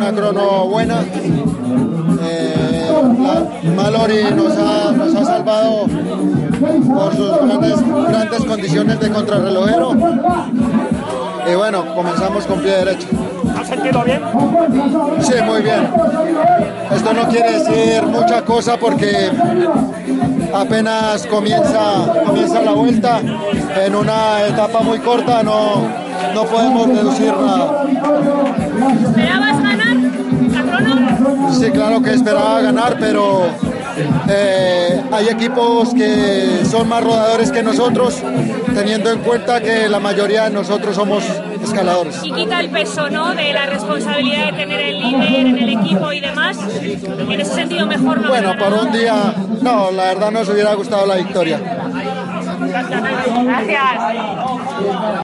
Una crono buena. Eh, la- Mallory nos ha, nos ha salvado por sus grandes, grandes condiciones de contrarrelojero. Y bueno, comenzamos con pie derecho. ¿Has sentido bien? Sí, muy bien. Esto no quiere decir mucha cosa porque apenas comienza, comienza la vuelta. En una etapa muy corta no, no podemos deducir Sí, claro que esperaba ganar, pero eh, hay equipos que son más rodadores que nosotros, teniendo en cuenta que la mayoría de nosotros somos escaladores. Y quita el peso, ¿no? De la responsabilidad de tener el líder en el equipo y demás. En ese sentido, mejor no Bueno, ganado. un día, no, la verdad nos hubiera gustado la victoria. Gracias.